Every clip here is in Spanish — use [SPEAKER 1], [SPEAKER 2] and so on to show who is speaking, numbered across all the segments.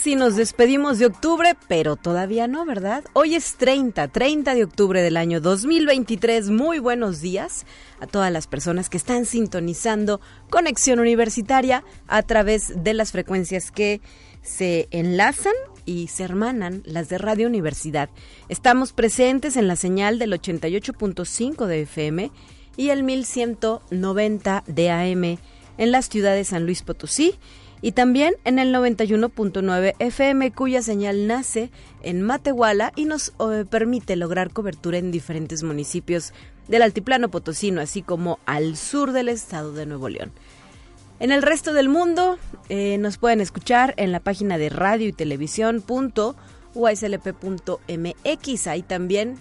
[SPEAKER 1] Casi nos despedimos de octubre, pero todavía no, ¿verdad? Hoy es 30, 30 de octubre del año 2023. Muy buenos días a todas las personas que están sintonizando Conexión Universitaria a través de las frecuencias que se enlazan y se hermanan las de Radio Universidad. Estamos presentes en la señal del 88.5 de FM y el 1190 de AM en las ciudades de San Luis Potosí y también en el 91.9 FM cuya señal nace en Matehuala y nos eh, permite lograr cobertura en diferentes municipios del altiplano potosino, así como al sur del estado de Nuevo León. En el resto del mundo eh, nos pueden escuchar en la página de radio y televisión.uslp.mx. Ahí también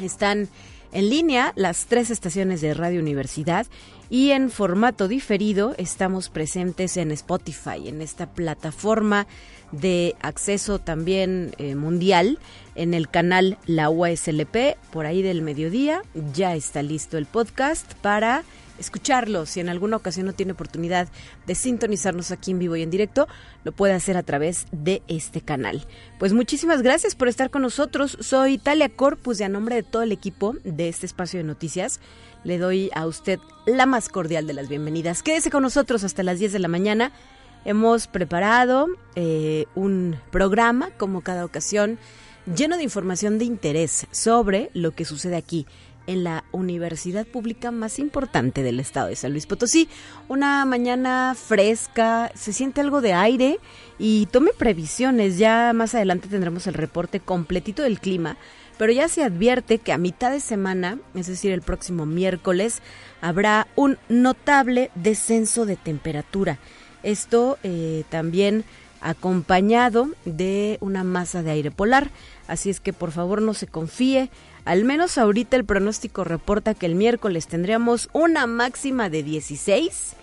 [SPEAKER 1] están en línea las tres estaciones de Radio Universidad y en formato diferido estamos presentes en Spotify, en esta plataforma de acceso también eh, mundial en el canal La USLP, por ahí del mediodía. Ya está listo el podcast para escucharlo. Si en alguna ocasión no tiene oportunidad de sintonizarnos aquí en vivo y en directo, lo puede hacer a través de este canal. Pues muchísimas gracias por estar con nosotros. Soy Talia Corpus y a nombre de todo el equipo de este espacio de noticias le doy a usted la más cordial de las bienvenidas. Quédese con nosotros hasta las 10 de la mañana. Hemos preparado eh, un programa, como cada ocasión, lleno de información de interés sobre lo que sucede aquí en la universidad pública más importante del estado de San Luis Potosí. Una mañana fresca, se siente algo de aire y tome previsiones. Ya más adelante tendremos el reporte completito del clima pero ya se advierte que a mitad de semana, es decir, el próximo miércoles, habrá un notable descenso de temperatura. Esto eh, también acompañado de una masa de aire polar, así es que por favor no se confíe. Al menos ahorita el pronóstico reporta que el miércoles tendríamos una máxima de 16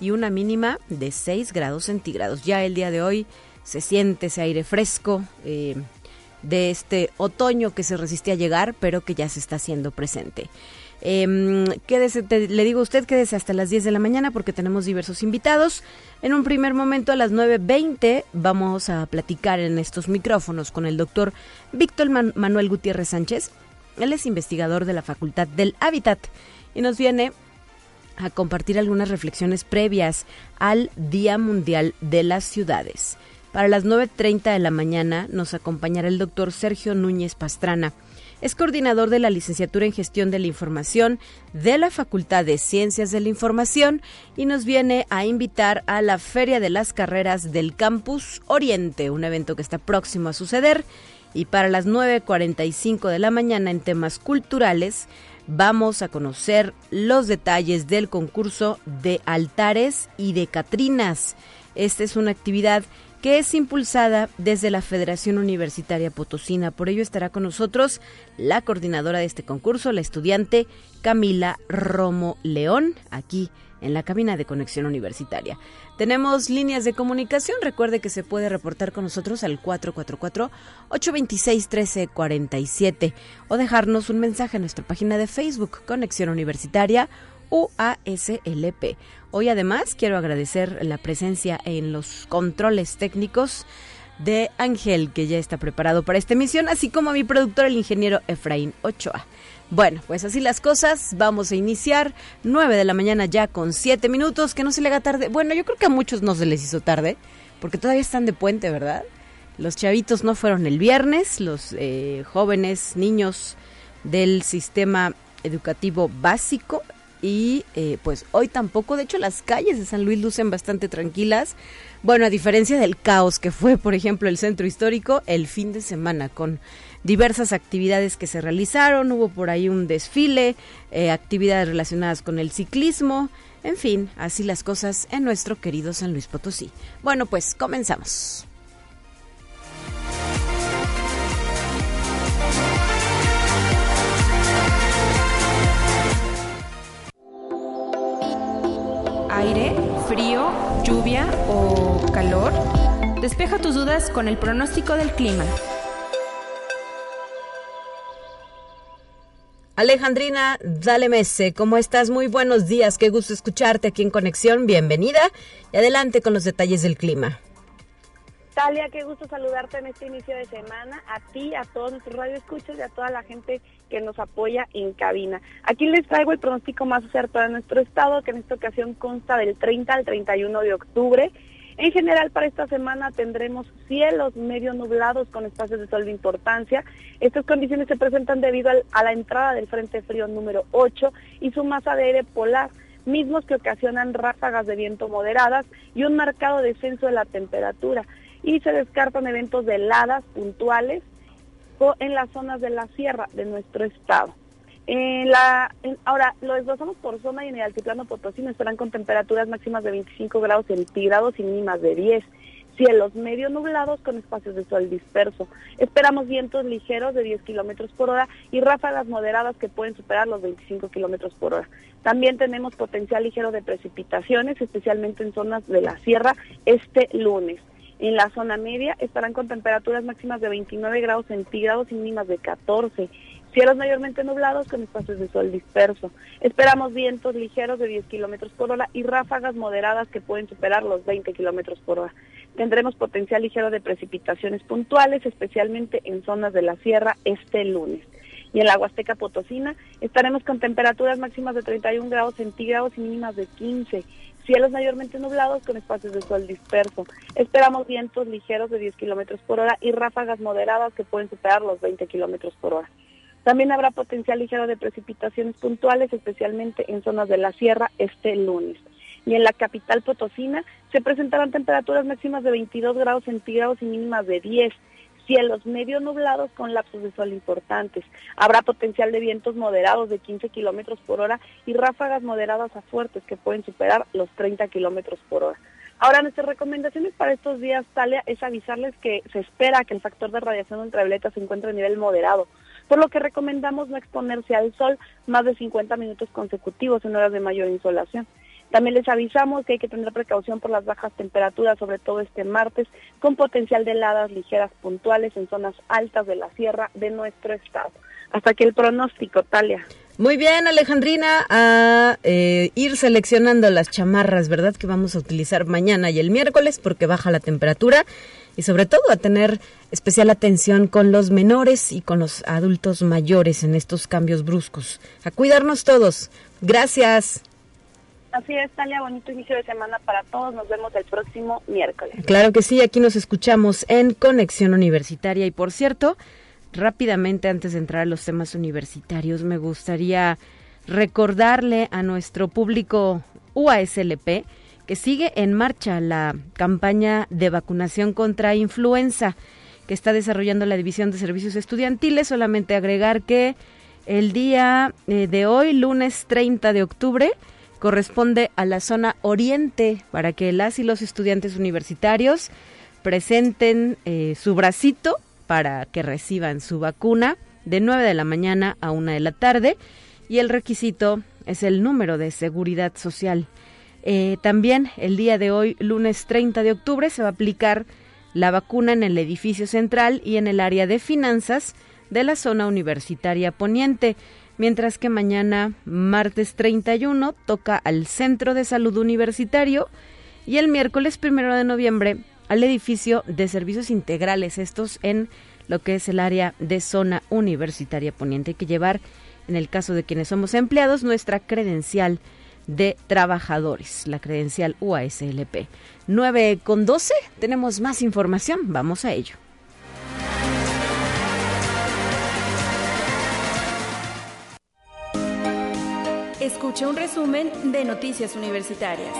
[SPEAKER 1] y una mínima de 6 grados centígrados. Ya el día de hoy se siente ese aire fresco, eh, de este otoño que se resiste a llegar, pero que ya se está haciendo presente. Eh, quédese, le digo a usted, quédese hasta las 10 de la mañana porque tenemos diversos invitados. En un primer momento, a las 9.20, vamos a platicar en estos micrófonos con el doctor Víctor Manuel Gutiérrez Sánchez. Él es investigador de la Facultad del Hábitat y nos viene a compartir algunas reflexiones previas al Día Mundial de las Ciudades. Para las 9.30 de la mañana nos acompañará el doctor Sergio Núñez Pastrana. Es coordinador de la licenciatura en Gestión de la Información de la Facultad de Ciencias de la Información y nos viene a invitar a la Feria de las Carreras del Campus Oriente, un evento que está próximo a suceder. Y para las 9.45 de la mañana en temas culturales vamos a conocer los detalles del concurso de altares y de Catrinas. Esta es una actividad que es impulsada desde la Federación Universitaria Potosina. Por ello estará con nosotros la coordinadora de este concurso, la estudiante Camila Romo León, aquí en la cabina de conexión universitaria. Tenemos líneas de comunicación. Recuerde que se puede reportar con nosotros al 444-826-1347 o dejarnos un mensaje en nuestra página de Facebook, Conexión Universitaria UASLP. Hoy además quiero agradecer la presencia en los controles técnicos de Ángel, que ya está preparado para esta emisión, así como a mi productor, el ingeniero Efraín Ochoa. Bueno, pues así las cosas, vamos a iniciar 9 de la mañana ya con 7 minutos, que no se le haga tarde. Bueno, yo creo que a muchos no se les hizo tarde, porque todavía están de puente, ¿verdad? Los chavitos no fueron el viernes, los eh, jóvenes, niños del sistema educativo básico y eh, pues hoy tampoco, de hecho las calles de San Luis lucen bastante tranquilas. Bueno, a diferencia del caos que fue, por ejemplo, el centro histórico el fin de semana con diversas actividades que se realizaron, hubo por ahí un desfile, eh, actividades relacionadas con el ciclismo, en fin, así las cosas en nuestro querido San Luis Potosí. Bueno, pues comenzamos.
[SPEAKER 2] aire, frío, lluvia o calor? Despeja tus dudas con el pronóstico del clima.
[SPEAKER 1] Alejandrina Dale Mese, ¿cómo estás? Muy buenos días, qué gusto escucharte aquí en Conexión, bienvenida y adelante con los detalles del clima.
[SPEAKER 3] Talia, qué gusto saludarte en este inicio de semana, a ti, a todos nuestros radioescuchos y a toda la gente que nos apoya en cabina. Aquí les traigo el pronóstico más cierto de nuestro estado, que en esta ocasión consta del 30 al 31 de octubre. En general, para esta semana tendremos cielos medio nublados con espacios de sol de importancia. Estas condiciones se presentan debido a la entrada del Frente Frío número 8 y su masa de aire polar, mismos que ocasionan ráfagas de viento moderadas y un marcado descenso de la temperatura. Y se descartan eventos de heladas puntuales en las zonas de la sierra de nuestro estado. En la, ahora, lo desglosamos por zona y en el altiplano potosí estarán con temperaturas máximas de 25 grados centígrados y mínimas de 10. Cielos medio nublados con espacios de sol disperso. Esperamos vientos ligeros de 10 kilómetros por hora y ráfagas moderadas que pueden superar los 25 kilómetros por hora. También tenemos potencial ligero de precipitaciones, especialmente en zonas de la sierra, este lunes. En la zona media estarán con temperaturas máximas de 29 grados centígrados y mínimas de 14. Cielos mayormente nublados con espacios de sol disperso. Esperamos vientos ligeros de 10 kilómetros por hora y ráfagas moderadas que pueden superar los 20 kilómetros por hora. Tendremos potencial ligero de precipitaciones puntuales, especialmente en zonas de la sierra este lunes. Y en la Huasteca Potosina estaremos con temperaturas máximas de 31 grados centígrados y mínimas de 15. Cielos mayormente nublados con espacios de sol disperso. Esperamos vientos ligeros de 10 kilómetros por hora y ráfagas moderadas que pueden superar los 20 kilómetros por hora. También habrá potencial ligero de precipitaciones puntuales, especialmente en zonas de la sierra este lunes. Y en la capital potosina se presentarán temperaturas máximas de 22 grados centígrados y mínimas de 10 cielos medio nublados con lapsos de sol importantes. Habrá potencial de vientos moderados de 15 kilómetros por hora y ráfagas moderadas a fuertes que pueden superar los 30 kilómetros por hora. Ahora, nuestras recomendaciones para estos días, Talia, es avisarles que se espera que el factor de radiación ultravioleta se encuentre a nivel moderado, por lo que recomendamos no exponerse al sol más de 50 minutos consecutivos en horas de mayor insolación. También les avisamos que hay que tener precaución por las bajas temperaturas, sobre todo este martes, con potencial de heladas ligeras puntuales en zonas altas de la sierra de nuestro estado. Hasta aquí el pronóstico, Talia.
[SPEAKER 1] Muy bien, Alejandrina, a eh, ir seleccionando las chamarras, ¿verdad? Que vamos a utilizar mañana y el miércoles porque baja la temperatura y sobre todo a tener especial atención con los menores y con los adultos mayores en estos cambios bruscos. A cuidarnos todos. Gracias.
[SPEAKER 3] Así es, Talia, bonito inicio de semana para todos. Nos vemos el próximo miércoles.
[SPEAKER 1] Claro que sí, aquí nos escuchamos en Conexión Universitaria. Y por cierto, rápidamente antes de entrar a los temas universitarios, me gustaría recordarle a nuestro público UASLP que sigue en marcha la campaña de vacunación contra influenza que está desarrollando la División de Servicios Estudiantiles. Solamente agregar que el día eh, de hoy, lunes 30 de octubre, corresponde a la zona oriente para que las y los estudiantes universitarios presenten eh, su bracito para que reciban su vacuna de 9 de la mañana a 1 de la tarde y el requisito es el número de seguridad social eh, también el día de hoy, lunes 30 de octubre, se va a aplicar la vacuna en el edificio central y en el área de finanzas de la zona universitaria poniente, mientras que mañana, martes 31, toca al Centro de Salud Universitario y el miércoles 1 de noviembre al edificio de servicios integrales, estos en lo que es el área de zona universitaria poniente. Hay que llevar, en el caso de quienes somos empleados, nuestra credencial de trabajadores, la credencial UASLP. 9 con 12, tenemos más información, vamos a ello.
[SPEAKER 2] Escucha un resumen de Noticias Universitarias.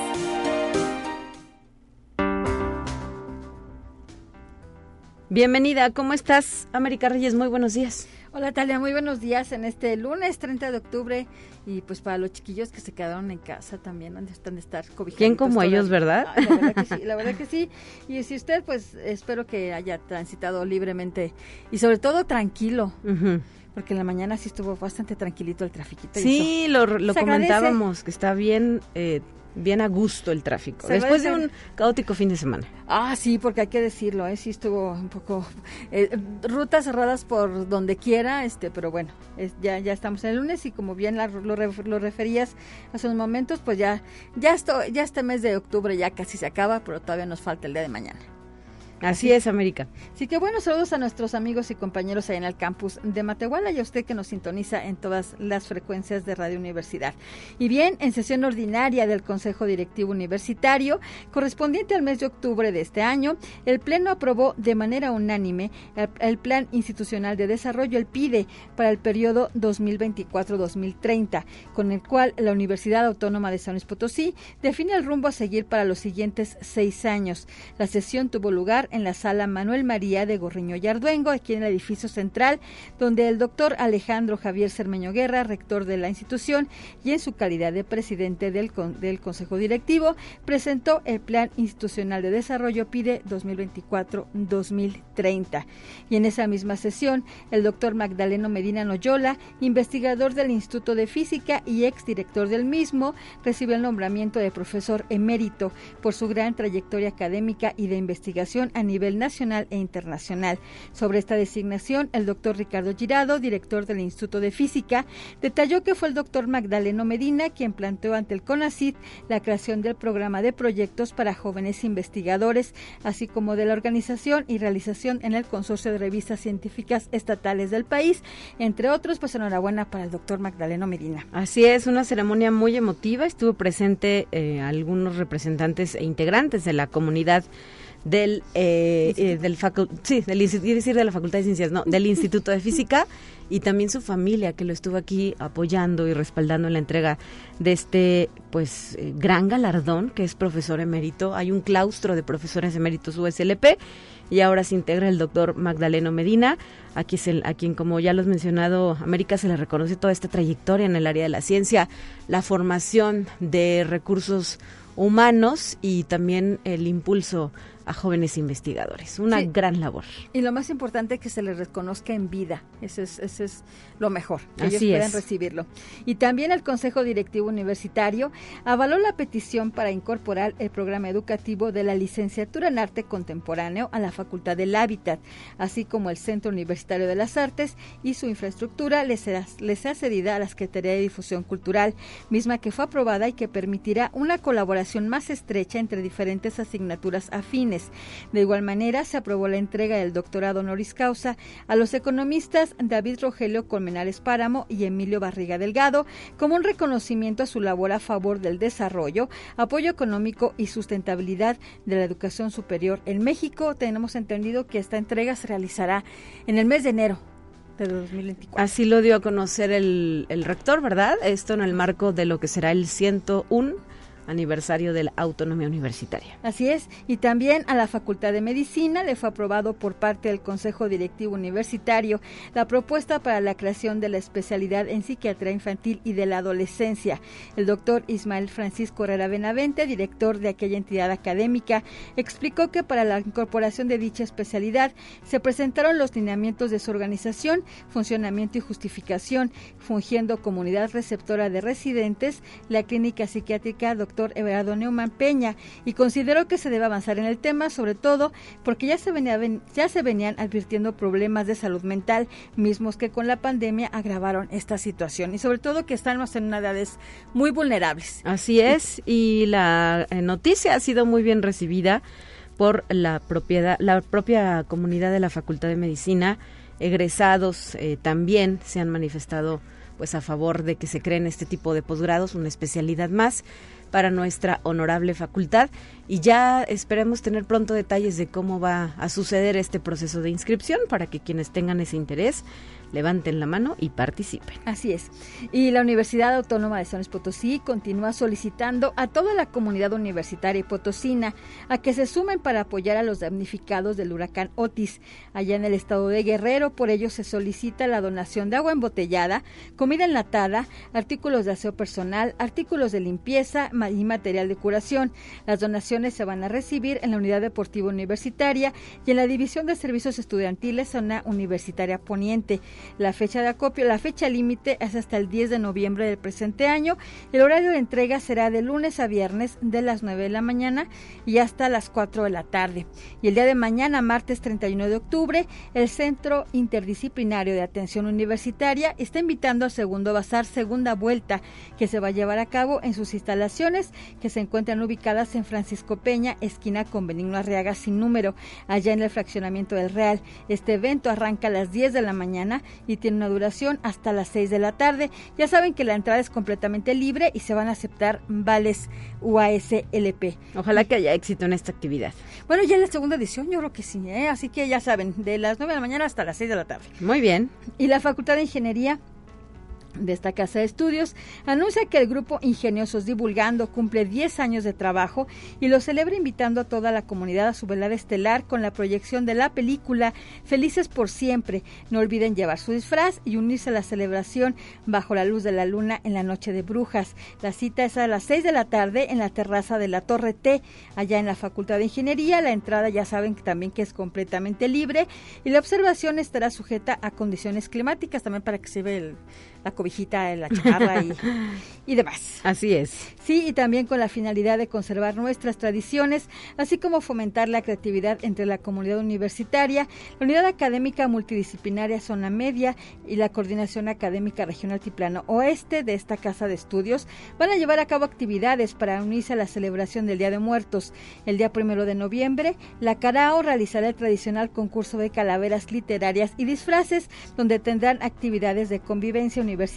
[SPEAKER 1] Bienvenida, ¿cómo estás? América Reyes, muy buenos días.
[SPEAKER 4] Hola Talia, muy buenos días en este lunes 30 de octubre y pues para los chiquillos que se quedaron en casa también están de estar cobijados.
[SPEAKER 1] ¿Quién como ellos, verdad?
[SPEAKER 4] la verdad que sí, la verdad que sí. Y si usted pues espero que haya transitado libremente y sobre todo tranquilo. Porque en la mañana sí estuvo bastante tranquilito el trafiquito.
[SPEAKER 1] Sí, lo, comentábamos, que está bien eh, bien a gusto el tráfico, después de un caótico fin de semana.
[SPEAKER 4] Ah, sí, porque hay que decirlo, ¿eh? sí estuvo un poco eh, rutas cerradas por donde quiera, este, pero bueno, ya ya estamos en el lunes y como bien lo, lo, referías hace unos momentos, pues ya ya esto, ya este mes de octubre ya casi se acaba, pero todavía nos falta el día de mañana.
[SPEAKER 1] Así es, América.
[SPEAKER 4] Así que bueno, saludos a nuestros amigos y compañeros ahí en el campus de Matehuala y a usted que nos sintoniza en todas las frecuencias de Radio Universidad. Y bien, en sesión ordinaria del Consejo Directivo Universitario, correspondiente al mes de octubre de este año, el Pleno aprobó de manera unánime el, Plan Institucional de Desarrollo, el PIDE, para el periodo 2024-2030, con el cual la Universidad Autónoma de San Luis Potosí define el rumbo a seguir para los siguientes seis años. La sesión tuvo lugar en la sala Manuel María de Gorriño Yarduengo, aquí en el edificio central, donde el doctor Alejandro Javier Cermeño Guerra, rector de la institución y en su calidad de presidente del, del Consejo Directivo, presentó el Plan Institucional de Desarrollo PIDE 2024-2030. Y en esa misma sesión, el doctor Magdaleno Medina Noyola, investigador del Instituto de Física y exdirector del mismo, recibió el nombramiento de profesor emérito por su gran trayectoria académica y de investigación nivel nacional e internacional. Sobre esta designación, el doctor Ricardo Girado, director del Instituto de Física, detalló que fue el doctor Magdaleno Medina quien planteó ante el CONACIT la creación del programa de proyectos para jóvenes investigadores, así como de la organización y realización en el consorcio de revistas científicas estatales del país, entre otros, pues enhorabuena para el doctor Magdaleno Medina.
[SPEAKER 1] Así es, una ceremonia muy emotiva, estuvo presente eh, algunos representantes e integrantes de la comunidad del eh, eh del sí, del decir de la Facultad de Ciencias, no, del Instituto de Física y también su familia que lo estuvo aquí apoyando y respaldando en la entrega de este pues eh, gran galardón que es profesor emérito. Hay un claustro de profesores eméritos USLP y ahora se integra el doctor Magdaleno Medina, aquí es el, a quien como ya lo has mencionado, América se le reconoce toda esta trayectoria en el área de la ciencia, la formación de recursos humanos y también el impulso a jóvenes investigadores. Una gran labor.
[SPEAKER 4] Y lo más importante es que se les reconozca en vida. Eso es, eso es lo mejor, que ellos puedan recibirlo. Y también el Consejo Directivo Universitario avaló la petición para incorporar el programa educativo de la licenciatura en arte contemporáneo a la Facultad del Hábitat, así como el Centro Universitario de las Artes y su infraestructura les será, les será cedida a la Secretaría de Difusión Cultural, misma que fue aprobada y que permitirá una colaboración más estrecha entre diferentes asignaturas afines de igual manera, se aprobó la entrega del doctorado honoris causa a los economistas David Rogelio Colmenares Páramo y Emilio Barriga Delgado como un reconocimiento a su labor a favor del desarrollo, apoyo económico y sustentabilidad de la educación superior en México. Tenemos entendido que esta entrega se realizará en el mes de enero de 2024.
[SPEAKER 1] Así lo dio a conocer el, el rector, ¿verdad? Esto en el marco de lo que será el 101 aniversario de la autonomía universitaria.
[SPEAKER 4] Así es, y también a la Facultad de Medicina le fue aprobado por parte del Consejo Directivo Universitario la propuesta para la creación de la especialidad en psiquiatría infantil y de la adolescencia. El doctor Ismael Francisco Herrera Benavente, director de aquella entidad académica, explicó que para la incorporación de dicha especialidad se presentaron los lineamientos de su organización, funcionamiento y justificación, fungiendo comunidad receptora de residentes, la clínica psiquiátrica doctor Everardo Neumann Peña y consideró que se debe avanzar en el tema, sobre todo porque ya se, venía, ya se venían advirtiendo problemas de salud mental, mismos que con la pandemia agravaron esta situación y sobre todo que estamos en edades muy vulnerables.
[SPEAKER 1] Así es, y la eh, noticia ha sido muy bien recibida por la propiedad, la propia comunidad de la Facultad de Medicina, egresados eh, también se han manifestado pues a favor de que se creen este tipo de posgrados, una especialidad más para nuestra honorable facultad y ya esperemos tener pronto detalles de cómo va a suceder este proceso de inscripción para que quienes tengan ese interés levanten la mano y participen.
[SPEAKER 4] Así es. Y la Universidad Autónoma de San Luis Potosí continúa solicitando a toda la comunidad universitaria y potosina a que se sumen para apoyar a los damnificados del huracán Otis allá en el estado de Guerrero. Por ello se solicita la donación de agua embotellada, comida enlatada, artículos de aseo personal, artículos de limpieza y material de curación. Las donaciones se van a recibir en la Unidad Deportiva Universitaria y en la División de Servicios Estudiantiles Zona Universitaria Poniente. La fecha de acopio, la fecha límite es hasta el 10 de noviembre del presente año. El horario de entrega será de lunes a viernes de las 9 de la mañana y hasta las 4 de la tarde. Y el día de mañana, martes 31 de octubre, el Centro Interdisciplinario de Atención Universitaria está invitando al segundo bazar segunda vuelta que se va a llevar a cabo en sus instalaciones que se encuentran ubicadas en Francisco Peña, esquina con Benigno Arriaga sin número, allá en el fraccionamiento del Real. Este evento arranca a las 10 de la mañana y tiene una duración hasta las 6 de la tarde. Ya saben que la entrada es completamente libre y se van a aceptar vales UASLP.
[SPEAKER 1] Ojalá que haya éxito en esta actividad.
[SPEAKER 4] Bueno, ya en la segunda edición yo creo que sí, ¿eh? así que ya saben, de las 9 de la mañana hasta las 6 de la tarde.
[SPEAKER 1] Muy bien.
[SPEAKER 4] Y la Facultad de Ingeniería de esta casa de estudios, anuncia que el grupo Ingeniosos Divulgando cumple 10 años de trabajo y lo celebra invitando a toda la comunidad a su velada estelar con la proyección de la película Felices por Siempre. No olviden llevar su disfraz y unirse a la celebración bajo la luz de la luna en la noche de brujas. La cita es a las 6 de la tarde en la terraza de la Torre T, allá en la Facultad de Ingeniería. La entrada ya saben que también que es completamente libre y la observación estará sujeta a condiciones climáticas también para que se vea la cobijita, la chamarra y, y demás.
[SPEAKER 1] Así es.
[SPEAKER 4] Sí, y también con la finalidad de conservar nuestras tradiciones, así como fomentar la creatividad entre la comunidad universitaria, la Unidad Académica Multidisciplinaria Zona Media y la Coordinación Académica Regional Tiplano Oeste de esta Casa de Estudios van a llevar a cabo actividades para unirse a la celebración del Día de Muertos. El día primero de noviembre, la Carao realizará el tradicional concurso de calaveras literarias y disfraces, donde tendrán actividades de convivencia universitaria,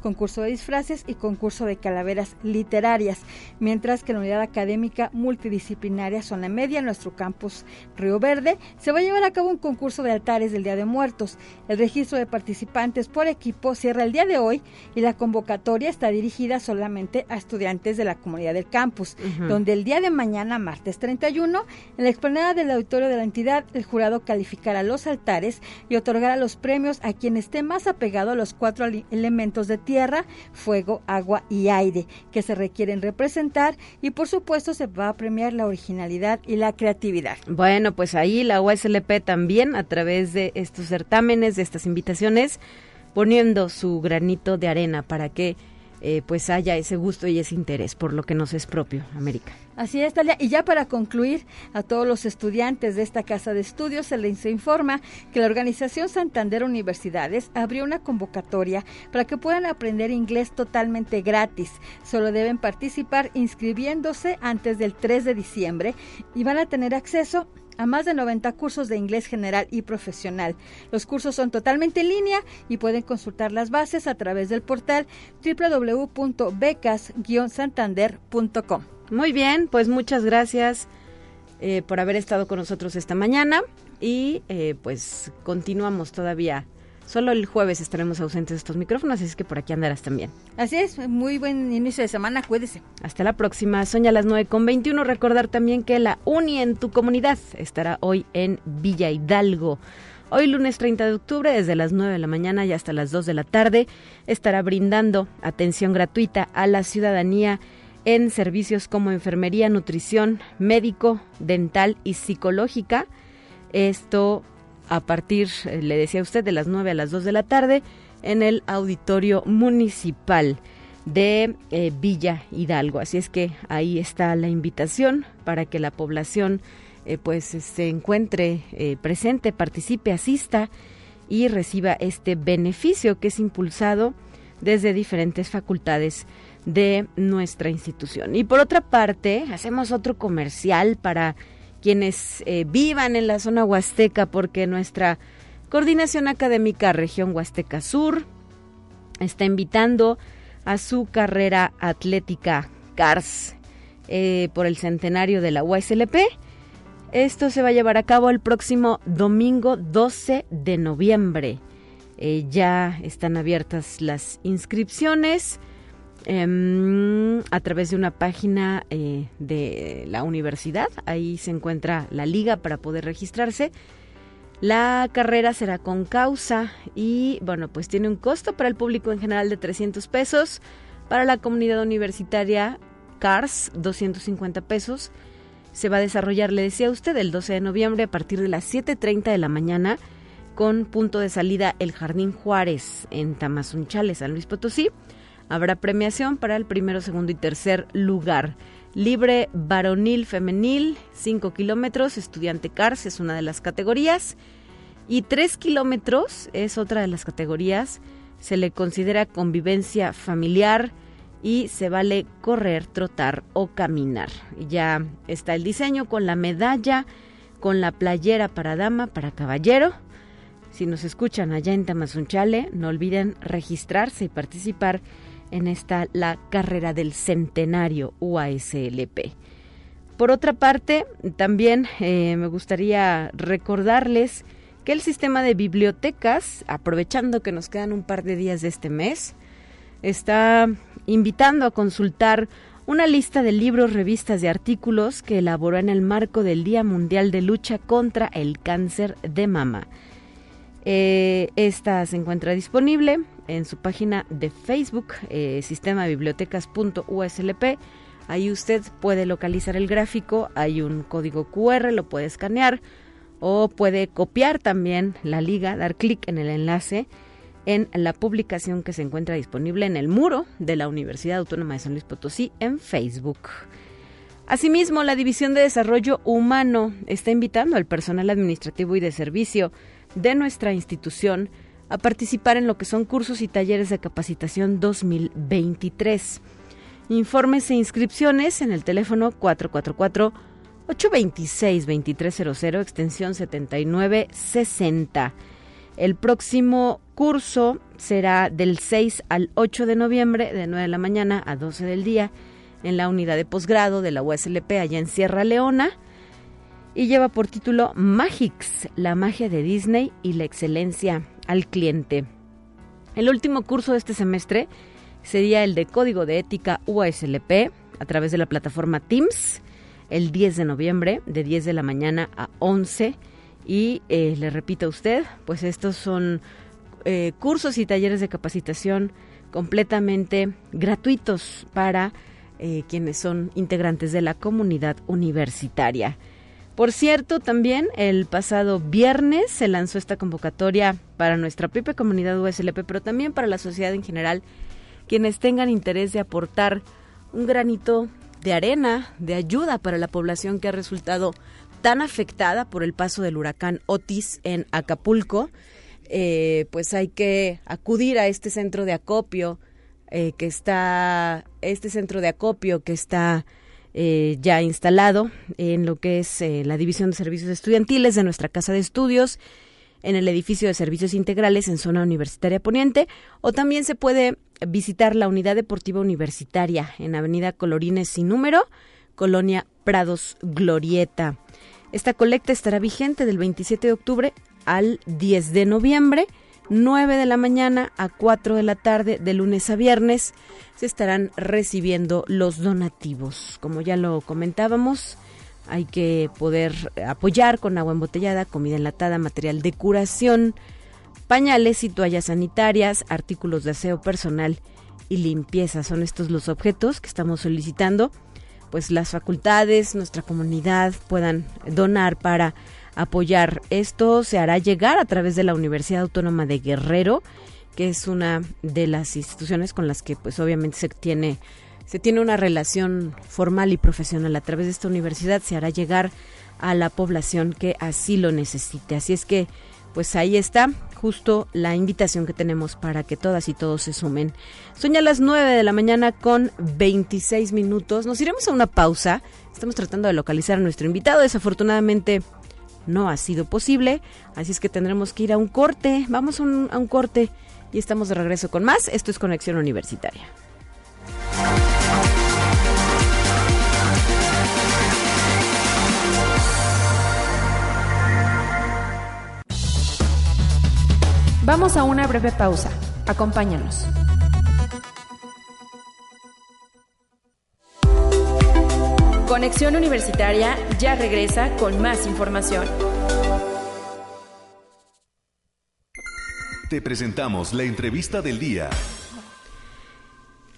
[SPEAKER 4] concurso de disfraces y concurso de calaveras literarias, mientras que la unidad académica multidisciplinaria Zona Media, en nuestro campus Río Verde, se va a llevar a cabo un concurso de altares del Día de Muertos. El registro de participantes por equipo cierra el día de hoy y la convocatoria está dirigida solamente a estudiantes de la comunidad del campus, donde el día de mañana, martes 31, en la explanada del auditorio de la entidad, el jurado calificará los altares y otorgará los premios a quien esté más apegado a los cuatro elementos de tierra, fuego, agua y aire que se requieren representar y por supuesto se va a premiar la originalidad y la creatividad.
[SPEAKER 1] Bueno, pues ahí la USLP también a través de estos certámenes, de estas invitaciones, poniendo su granito de arena para que eh, pues haya ese gusto y ese interés por lo que nos es propio, América.
[SPEAKER 4] Así es, Talia. Y ya para concluir, a todos los estudiantes de esta casa de estudios se les informa que la organización Santander Universidades abrió una convocatoria para que puedan aprender inglés totalmente gratis. Solo deben participar inscribiéndose antes del 3 de diciembre y van a tener acceso más de 90 cursos de inglés general y profesional. Los cursos son totalmente en línea y pueden consultar las bases a través del portal www.becas-santander.com.
[SPEAKER 1] Muy bien, pues muchas gracias eh, por haber estado con nosotros esta mañana y eh, pues continuamos todavía Solo el jueves estaremos ausentes de estos micrófonos, así es que por aquí andarás también.
[SPEAKER 4] Así es, muy buen inicio de semana, cuídese.
[SPEAKER 1] Hasta la próxima, a las 9 con 21. Recordar también que la Uni en tu comunidad estará hoy en Villa Hidalgo. Hoy lunes 30 de octubre, desde las 9 de la mañana y hasta las 2 de la tarde, estará brindando atención gratuita a la ciudadanía en servicios como enfermería, nutrición, médico, dental y psicológica. Esto a partir, eh, le decía usted, de las 9 a las 2 de la tarde en el auditorio municipal de eh, Villa Hidalgo. Así es que ahí está la invitación para que la población eh, pues se encuentre presente, participe, asista y reciba este beneficio que es impulsado desde diferentes facultades de nuestra institución. Y por otra parte, hacemos otro comercial para quienes eh, vivan en la zona huasteca, porque nuestra coordinación académica región Huasteca Sur está invitando a su carrera atlética CARS eh, por el centenario de la USLP. Esto se va a llevar a cabo el próximo domingo 12 de noviembre. Eh, ya están abiertas las inscripciones. Em, a través de una página eh, de la universidad. Ahí se encuentra la liga para poder registrarse. La carrera será con causa y bueno, pues tiene un costo para el público en general de 300 pesos. Para la comunidad universitaria CARS, 250 pesos. Se va a desarrollar, le decía usted, el 12 de noviembre a partir de las 7.30 de la mañana con punto de salida El Jardín Juárez en Tamazunchale, San Luis Potosí. Habrá premiación para el primero, segundo y tercer lugar. Libre varonil femenil, 5 kilómetros, estudiante CARS es una de las categorías. Y 3 kilómetros es otra de las categorías. Se le considera convivencia familiar y se vale correr, trotar o caminar. Ya está el diseño con la medalla, con la playera para dama, para caballero. Si nos escuchan allá en Tamazunchale, no olviden registrarse y participar en esta la carrera del centenario UASLP. Por otra parte, también eh, me gustaría recordarles que el sistema de bibliotecas, aprovechando que nos quedan un par de días de este mes, está invitando a consultar una lista de libros, revistas y artículos que elaboró en el marco del Día Mundial de Lucha contra el Cáncer de Mama. Eh, esta se encuentra disponible en su página de Facebook, eh, sistemabibliotecas.uslp. Ahí usted puede localizar el gráfico, hay un código QR, lo puede escanear o puede copiar también la liga, dar clic en el enlace en la publicación que se encuentra disponible en el muro de la Universidad Autónoma de San Luis Potosí en Facebook. Asimismo, la División de Desarrollo Humano está invitando al personal administrativo y de servicio de nuestra institución a participar en lo que son cursos y talleres de capacitación 2023. Informes e inscripciones en el teléfono 444 826 2300 extensión 7960. El próximo curso será del 6 al 8 de noviembre, de 9 de la mañana a 12 del día, en la unidad de posgrado de la USLP allá en Sierra Leona. Y lleva por título Magix, la magia de Disney y la excelencia al cliente. El último curso de este semestre sería el de Código de Ética USLP a través de la plataforma Teams el 10 de noviembre de 10 de la mañana a 11 y eh, le repito a usted, pues estos son eh, cursos y talleres de capacitación completamente gratuitos para eh, quienes son integrantes de la comunidad universitaria. Por cierto, también el pasado viernes se lanzó esta convocatoria para nuestra propia comunidad USLP, pero también para la sociedad en general, quienes tengan interés de aportar un granito de arena, de ayuda para la población que ha resultado tan afectada por el paso del huracán Otis en Acapulco, eh, pues hay que acudir a este centro de acopio eh, que está, este centro de acopio que está eh, ya instalado en lo que es la División de Servicios Estudiantiles de nuestra Casa de Estudios, en el edificio de servicios integrales en zona universitaria poniente, o también se puede visitar la Unidad Deportiva Universitaria en Avenida Colorines sin número, Colonia Prados Glorieta. Esta colecta estará vigente del 27 de octubre al 10 de noviembre, 9 de la mañana a 4 de la tarde, de lunes a viernes. Se estarán recibiendo los donativos. Como ya lo comentábamos, hay que poder apoyar con agua embotellada, comida enlatada, material de curación, pañales y toallas sanitarias, artículos de aseo personal y limpieza. Son estos los objetos que estamos solicitando pues las facultades, nuestra comunidad puedan donar para apoyar. Esto se hará llegar a través de la Universidad Autónoma de Guerrero, que es una de las instituciones con las que pues obviamente se tiene se tiene una relación formal y profesional a través de esta universidad se hará llegar a la población que así lo necesite. Así es que pues ahí está justo la invitación que tenemos para que todas y todos se sumen. Son ya las 9 de la mañana con 26 minutos. Nos iremos a una pausa. Estamos tratando de localizar a nuestro invitado. Desafortunadamente no ha sido posible. Así es que tendremos que ir a un corte. Vamos a un, corte y estamos de regreso con más. Esto es Conexión Universitaria.
[SPEAKER 2] Vamos a una breve pausa. Acompáñanos. Conexión Universitaria ya regresa con más información.
[SPEAKER 5] Te presentamos la entrevista del día.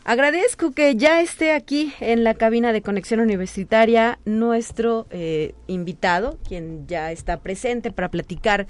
[SPEAKER 1] Agradezco que ya esté aquí en la cabina de Conexión Universitaria nuestro eh, invitado, quien ya está presente para platicar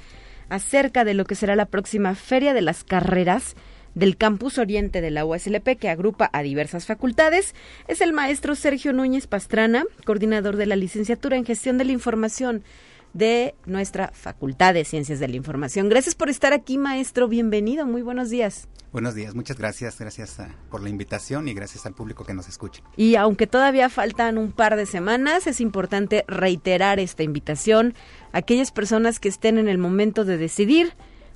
[SPEAKER 1] acerca de lo que será la próxima Feria de las Carreras del Campus Oriente de la USLP, que agrupa a diversas facultades, es el maestro Sergio Núñez Pastrana, coordinador de la licenciatura en Gestión de la Información de nuestra Facultad de Ciencias de la Información. Gracias por estar aquí, maestro. Bienvenido. Muy buenos días.
[SPEAKER 6] Buenos días, muchas gracias, gracias ah, por la invitación y gracias al público que nos escucha.
[SPEAKER 1] Y aunque todavía faltan un par de semanas, es importante reiterar esta invitación a aquellas personas que estén en el momento de decidir,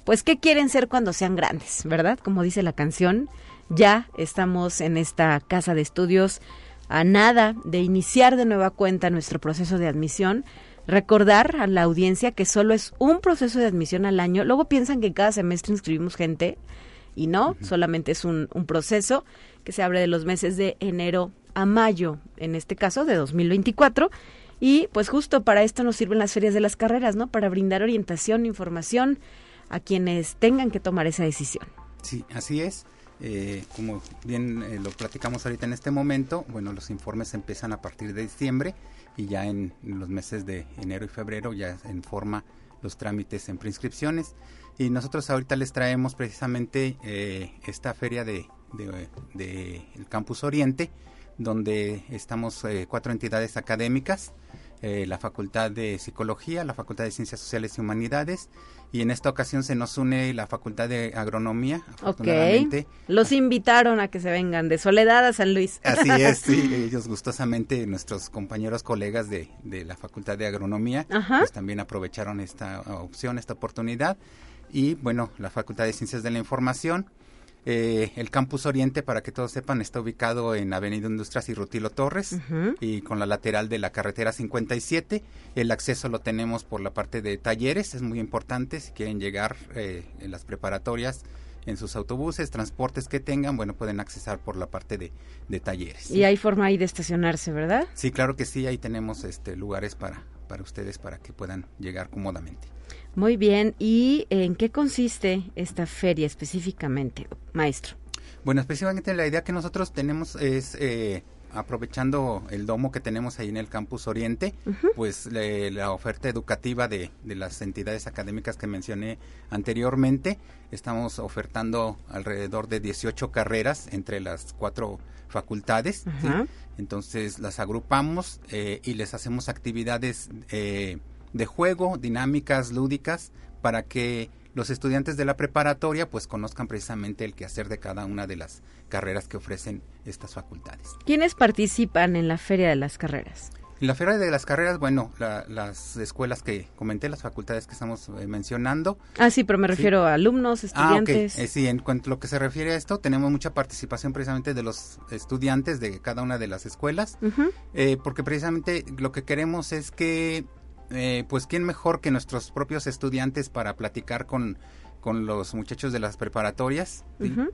[SPEAKER 1] pues qué quieren ser cuando sean grandes, ¿verdad? Como dice la canción, ya estamos en esta casa de estudios a nada de iniciar de nueva cuenta nuestro proceso de admisión recordar a la audiencia que solo es un proceso de admisión al año. Luego piensan que cada semestre inscribimos gente y no, solamente es un, un, proceso que se abre de los meses de enero a mayo, en este caso de 2024. Y pues justo para esto nos sirven las ferias de las carreras, ¿no? Para brindar orientación, información a quienes tengan que tomar esa decisión.
[SPEAKER 6] Sí, así es. Eh, como bien eh, lo platicamos ahorita en este momento, bueno, los informes empiezan a partir de diciembre y ya en, los meses de enero y febrero ya en forma los trámites en preinscripciones. Y nosotros ahorita les traemos precisamente eh, esta feria de, de, el Campus Oriente, donde estamos eh, cuatro entidades académicas, eh, la Facultad de Psicología, la Facultad de Ciencias Sociales y Humanidades, y en esta ocasión se nos une la Facultad de Agronomía.
[SPEAKER 1] Ok. Los invitaron a que se vengan de Soledad a San Luis.
[SPEAKER 6] Así es, sí, ellos gustosamente, nuestros compañeros colegas de, de la Facultad de Agronomía, pues también aprovecharon esta opción, esta oportunidad. Y bueno, la Facultad de Ciencias de la Información, eh, el Campus Oriente, para que todos sepan, está ubicado en Avenida Industrias y Rutilo Torres y con la lateral de la carretera 57. El acceso lo tenemos por la parte de talleres, es muy importante si quieren llegar eh, en las preparatorias en sus autobuses, transportes que tengan, bueno, pueden accesar por la parte de, talleres.
[SPEAKER 1] Y hay forma ahí de estacionarse, ¿verdad?
[SPEAKER 6] Sí, claro que sí, ahí tenemos este lugares para, para ustedes para que puedan llegar cómodamente.
[SPEAKER 1] Muy bien, ¿y en qué consiste esta feria específicamente, maestro?
[SPEAKER 6] Bueno, específicamente la idea que nosotros tenemos es... Eh, aprovechando el domo que tenemos ahí en el campus Oriente, pues la oferta educativa de, de, las entidades académicas que mencioné anteriormente, estamos ofertando alrededor de 18 carreras entre las cuatro facultades, entonces las agrupamos eh, y les hacemos actividades eh, de juego, dinámicas, lúdicas, para que los estudiantes de la preparatoria pues conozcan precisamente el quehacer de cada una de las carreras que ofrecen estas facultades.
[SPEAKER 1] ¿Quiénes participan en la Feria de las Carreras?
[SPEAKER 6] En la Feria de las Carreras, bueno, las escuelas que comenté, las facultades que estamos eh, mencionando.
[SPEAKER 1] Ah, sí, pero me refiero a alumnos, estudiantes.
[SPEAKER 6] Ah, okay. sí, en cuanto a lo que se refiere a esto, tenemos mucha participación precisamente de los estudiantes de cada una de las escuelas, eh, porque precisamente lo que queremos es que eh, pues quién mejor que nuestros propios estudiantes para platicar con, con los muchachos de las preparatorias,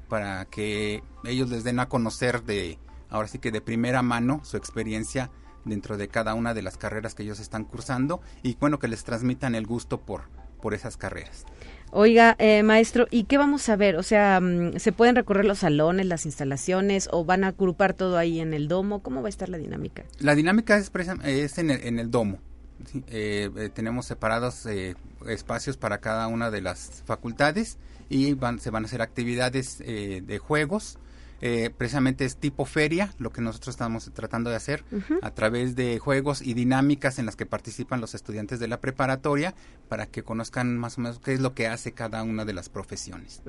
[SPEAKER 6] para que ellos les den a conocer de, ahora sí que de primera mano su experiencia dentro de cada una de las carreras que ellos están cursando y bueno, que les transmitan el gusto por, por esas carreras.
[SPEAKER 1] Oiga, eh, maestro, ¿y qué vamos a ver? O sea, mm, ¿se pueden recorrer los salones, las instalaciones o van a agrupar todo ahí en el domo? ¿Cómo va a estar la dinámica?
[SPEAKER 6] La dinámica es, es en, en el domo. Eh, eh, tenemos separados eh, espacios para cada una de las facultades y van, se van a hacer actividades de juegos. precisamente es tipo feria, lo que nosotros estamos tratando de hacer a través de juegos y dinámicas en las que participan los estudiantes de la preparatoria para que conozcan más o menos qué es lo que hace cada una de las profesiones.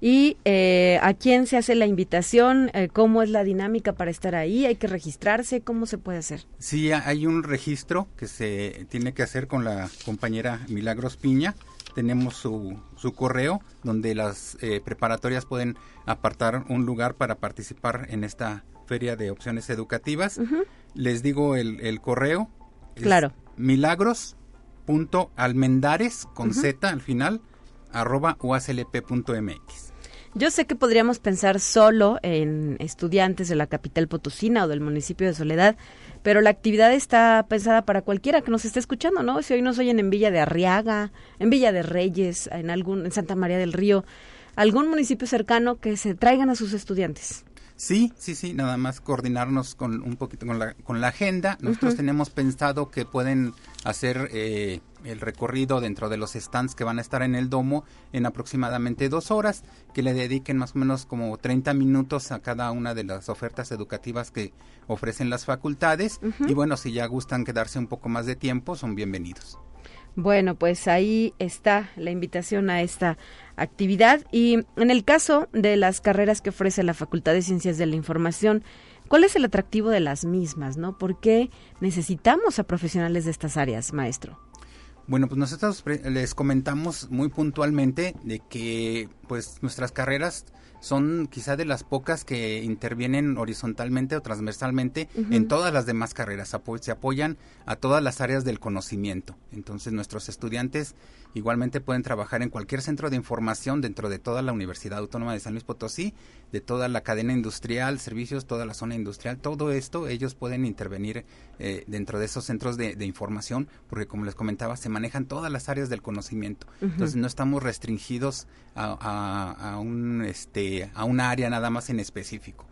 [SPEAKER 1] ¿Y eh, a quién se hace la invitación? Eh, ¿Cómo es la dinámica para estar ahí? ¿Hay que registrarse? ¿Cómo se puede hacer?
[SPEAKER 6] Sí, hay un registro que se tiene que hacer con la compañera Milagros Piña. Tenemos su, su correo donde las eh, preparatorias pueden apartar un lugar para participar en esta feria de opciones educativas. Les digo el, el correo.
[SPEAKER 1] Claro.
[SPEAKER 6] Milagros.almendares con Z al final arroba uaslp.mx.
[SPEAKER 1] Yo sé que podríamos pensar solo en estudiantes de la capital potosina o del municipio de Soledad, pero la actividad está pensada para cualquiera que nos esté escuchando, ¿no? Si hoy nos oyen en Villa de Arriaga, en Villa de Reyes, en algún en Santa María del Río, algún municipio cercano que se traigan a sus estudiantes.
[SPEAKER 6] Sí, sí, sí, nada más coordinarnos con un poquito con la, con la agenda. Nosotros tenemos pensado que pueden hacer eh, el recorrido dentro de los stands que van a estar en el domo en aproximadamente dos horas, que le dediquen más o menos como 30 minutos a cada una de las ofertas educativas que ofrecen las facultades. Y bueno, si ya gustan quedarse un poco más de tiempo, son bienvenidos.
[SPEAKER 1] Bueno, pues ahí está la invitación a esta actividad. Y en el caso de las carreras que ofrece la Facultad de Ciencias de la Información, ¿cuál es el atractivo de las mismas? ¿no? ¿Por qué necesitamos a profesionales de estas áreas, maestro?
[SPEAKER 6] Bueno, pues nosotros les comentamos muy puntualmente de que pues nuestras carreras son quizá de las pocas que intervienen horizontalmente o transversalmente en todas las demás carreras, se apoyan a todas las áreas del conocimiento. Entonces nuestros estudiantes igualmente pueden trabajar en cualquier centro de información dentro de toda la Universidad Autónoma de San Luis Potosí de toda la cadena industrial, servicios, toda la zona industrial, todo esto ellos pueden intervenir eh, dentro de esos centros de, información, porque como les comentaba, se manejan todas las áreas del conocimiento. Entonces no estamos restringidos a, un este a una área nada más en específico.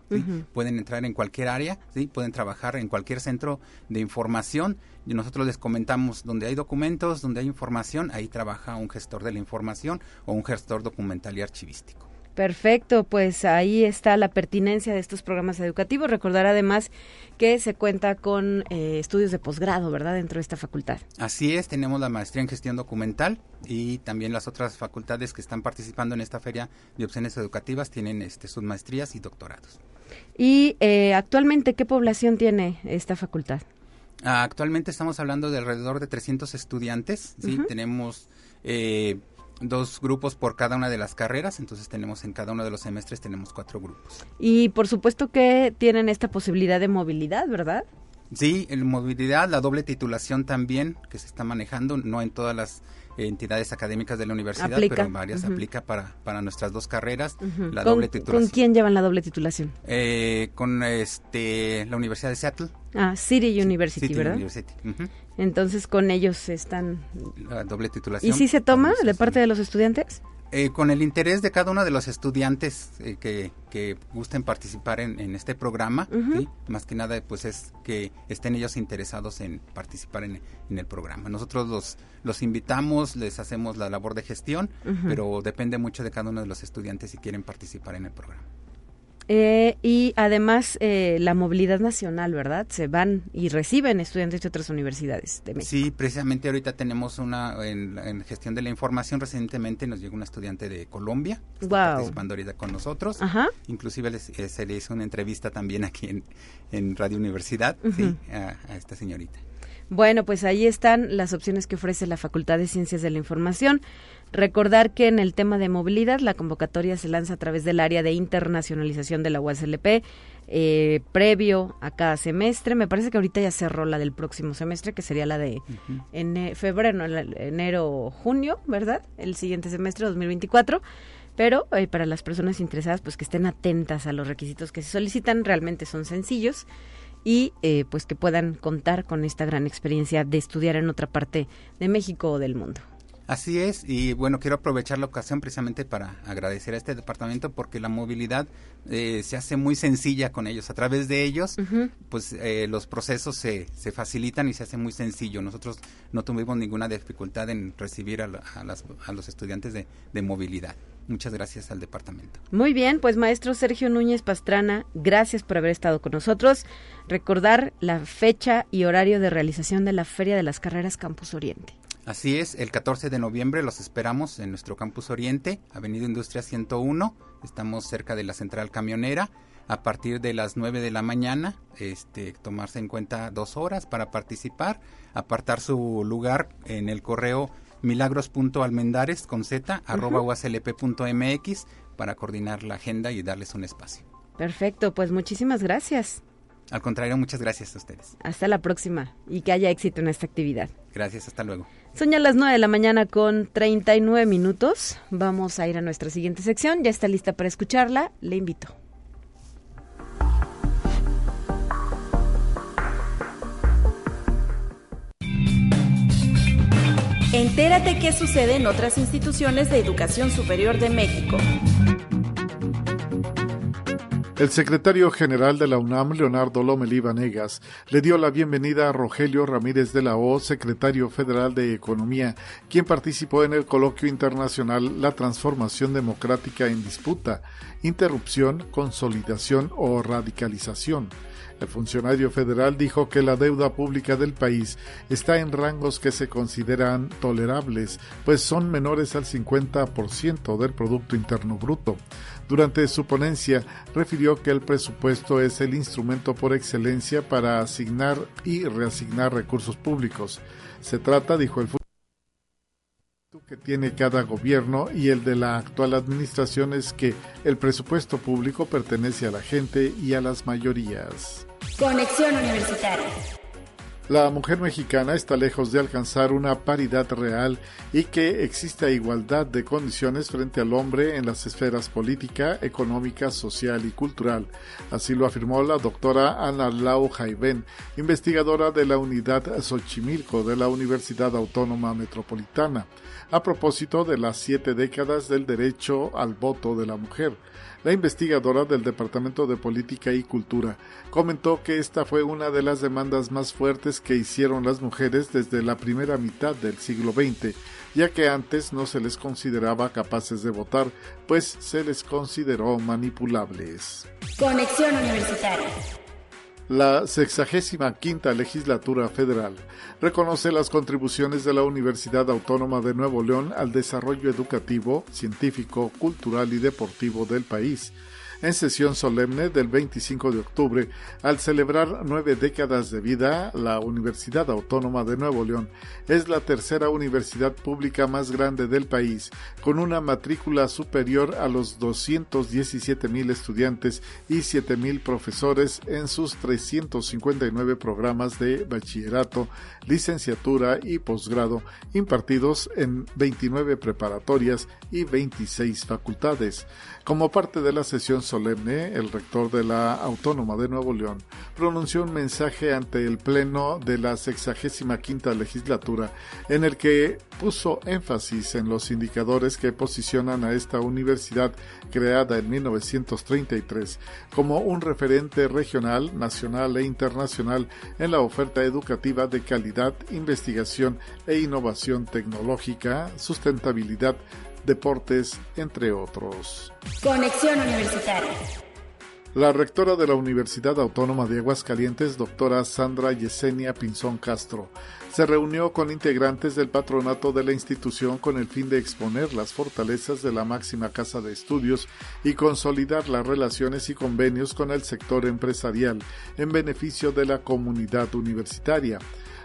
[SPEAKER 6] Pueden entrar en cualquier área, ¿sí? pueden trabajar en cualquier centro de información. Y nosotros les comentamos donde hay documentos, donde hay información, ahí trabaja un gestor de la información o un gestor documental y archivístico.
[SPEAKER 1] Perfecto, pues ahí está la pertinencia de estos programas educativos. Recordar además que se cuenta con eh, estudios de posgrado, ¿verdad?, dentro de esta facultad.
[SPEAKER 6] Así es, tenemos la maestría en gestión documental y también las otras facultades que están participando en esta feria de opciones educativas tienen este, sus maestrías y doctorados.
[SPEAKER 1] ¿Y eh, actualmente qué población tiene esta facultad?
[SPEAKER 6] actualmente estamos hablando de alrededor de 300 estudiantes, ¿sí? Tenemos... Eh, dos grupos por cada una de las carreras, entonces tenemos en cada uno de los semestres tenemos cuatro grupos.
[SPEAKER 1] Y por supuesto que tienen esta posibilidad de movilidad, ¿verdad?
[SPEAKER 6] Sí, en movilidad, la doble titulación también que se está manejando, no en todas las entidades académicas de la universidad, pero en varias aplica para, para nuestras dos carreras, la doble titulación.
[SPEAKER 1] ¿Con quién llevan la doble titulación?
[SPEAKER 6] Eh, con este la Universidad de Seattle.
[SPEAKER 1] Ah, City University, ¿verdad? University. Entonces con ellos están...
[SPEAKER 6] La doble titulación.
[SPEAKER 1] ¿Y si se toma de parte de los estudiantes?
[SPEAKER 6] Eh, con el interés de cada uno de los estudiantes eh, que, que, gusten participar en, este programa, más que nada pues es que estén ellos interesados en participar en, el programa. Nosotros los, los invitamos, les hacemos la labor de gestión, pero depende mucho de cada uno de los estudiantes si quieren participar en el programa.
[SPEAKER 1] Eh, y además eh, la movilidad nacional, ¿verdad? Se van y reciben estudiantes de otras universidades de México.
[SPEAKER 6] Sí, precisamente ahorita tenemos una en, gestión de la información. Recientemente nos llegó una estudiante de Colombia, está participando ahorita con nosotros. Ajá. Inclusive eh, se le hizo una entrevista también aquí en, Radio Universidad a esta señorita.
[SPEAKER 1] Bueno, pues ahí están las opciones que ofrece la Facultad de Ciencias de la Información. Recordar que en el tema de movilidad la convocatoria se lanza a través del área de internacionalización de la UASLP eh, previo a cada semestre. Me parece que ahorita ya cerró la del próximo semestre, que sería la de en febrero, enero, junio, ¿verdad? El siguiente semestre, 2024 pero eh, para las personas interesadas pues que estén atentas a los requisitos que se solicitan realmente son sencillos y eh, pues que puedan contar con esta gran experiencia de estudiar en otra parte de México o del mundo.
[SPEAKER 6] Así es, y bueno, quiero aprovechar la ocasión precisamente para agradecer a este departamento porque la movilidad eh, se hace muy sencilla con ellos. A través de ellos, pues eh, los procesos se, se, facilitan y se hace muy sencillo. Nosotros no tuvimos ninguna dificultad en recibir a, a los estudiantes de, de movilidad. Muchas gracias al departamento.
[SPEAKER 1] Muy bien, pues maestro Sergio Núñez Pastrana, gracias por haber estado con nosotros. Recordar la fecha y horario de realización de la Feria de las Carreras Campus Oriente.
[SPEAKER 6] Así es, el 14 de noviembre los esperamos en nuestro Campus Oriente, Avenida Industria 101. Estamos cerca de la central camionera. A partir de las 9 de la mañana, este, tomarse en cuenta dos horas para participar, apartar su lugar en el correo milagros.almendares con z arroba uaslp.mx para coordinar la agenda y darles un espacio.
[SPEAKER 1] Perfecto, pues muchísimas gracias.
[SPEAKER 6] Al contrario, muchas gracias a ustedes.
[SPEAKER 1] Hasta la próxima y que haya éxito en esta actividad.
[SPEAKER 6] Gracias, hasta luego.
[SPEAKER 1] Son ya las 9 de la mañana con 39 minutos. Vamos a ir a nuestra siguiente sección. Ya está lista para escucharla. Le invito.
[SPEAKER 2] Entérate qué sucede en otras instituciones de educación superior de México.
[SPEAKER 7] El secretario general de la UNAM, Leonardo Lomelí Vanegas, le dio la bienvenida a Rogelio Ramírez de la O, secretario federal de Economía, quien participó en el coloquio internacional La transformación democrática en disputa, interrupción, consolidación o radicalización. El funcionario federal dijo que la deuda pública del país está en rangos que se consideran tolerables, pues son menores al 50% del Producto Interno Bruto. Durante su ponencia, refirió que el presupuesto es el instrumento por excelencia para asignar y reasignar recursos públicos. Se trata, dijo el que tiene cada gobierno y el de la actual administración es que el presupuesto público pertenece a la gente y a las mayorías.
[SPEAKER 8] Conexión Universitaria.
[SPEAKER 7] La mujer mexicana está lejos de alcanzar una paridad real y que exista igualdad de condiciones frente al hombre en las esferas política, económica, social y cultural. Así lo afirmó la doctora Ana Lau Jaiben, investigadora de la unidad Xochimilco de la Universidad Autónoma Metropolitana, a propósito de las siete décadas del derecho al voto de la mujer. La investigadora del Departamento de Política y Cultura comentó que esta fue una de las demandas más fuertes que hicieron las mujeres desde la primera mitad del siglo XX, ya que antes no se les consideraba capaces de votar, pues se les consideró manipulables.
[SPEAKER 8] Conexión Universitaria.
[SPEAKER 7] La sexagésima quinta legislatura federal. Reconoce las contribuciones de la Universidad Autónoma de Nuevo León al desarrollo educativo, científico, cultural y deportivo del país en sesión solemne del 25 de octubre, al celebrar nueve décadas de vida, la Universidad Autónoma de Nuevo León es la tercera universidad pública más grande del país, con una matrícula superior a los 217 mil estudiantes y 7 mil profesores en sus 359 programas de bachillerato, licenciatura y posgrado, impartidos en 29 preparatorias y 26 facultades. Como parte de la sesión solemne, el rector de la Autónoma de Nuevo León pronunció un mensaje ante el Pleno de la 65 legislatura en el que puso énfasis en los indicadores que posicionan a esta universidad creada en 1933 como un referente regional, nacional e internacional en la oferta educativa de calidad, investigación e innovación tecnológica, sustentabilidad, deportes, entre otros.
[SPEAKER 8] Conexión Universitaria.
[SPEAKER 7] La rectora de la Universidad Autónoma de Aguascalientes, doctora Sandra Yesenia Pinzón Castro, se reunió con integrantes del patronato de la institución con el fin de exponer las fortalezas de la máxima casa de estudios y consolidar las relaciones y convenios con el sector empresarial en beneficio de la comunidad universitaria.